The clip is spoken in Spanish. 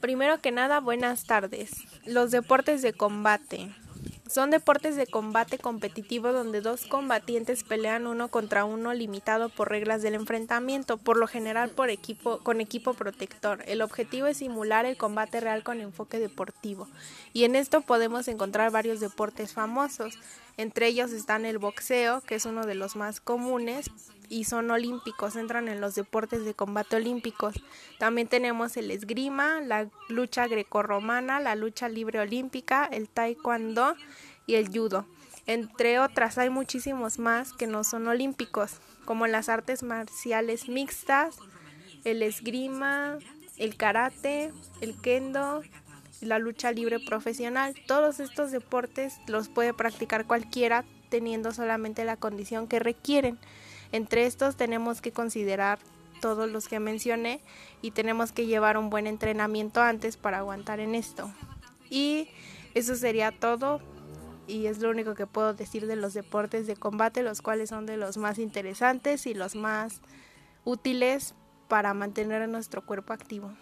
Primero que nada, buenas tardes. Los deportes de combate. Son deportes de combate competitivo donde dos combatientes pelean uno contra uno limitado por reglas del enfrentamiento, por lo general por equipo, con equipo protector. El objetivo es simular el combate real con enfoque deportivo. Y en esto podemos encontrar varios deportes famosos. Entre ellos están el boxeo, que es uno de los más comunes y son olímpicos, entran en los deportes de combate olímpicos. También tenemos el esgrima, la lucha grecorromana, la lucha libre olímpica, el taekwondo y el judo. Entre otras, hay muchísimos más que no son olímpicos, como las artes marciales mixtas, el esgrima, el karate, el kendo, la lucha libre profesional. Todos estos deportes los puede practicar cualquiera teniendo solamente la condición que requieren. Entre estos tenemos que considerar todos los que mencioné y tenemos que llevar un buen entrenamiento antes para aguantar en esto. Y eso sería todo y es lo único que puedo decir de los deportes de combate, los cuales son de los más interesantes y los más útiles para mantener nuestro cuerpo activo.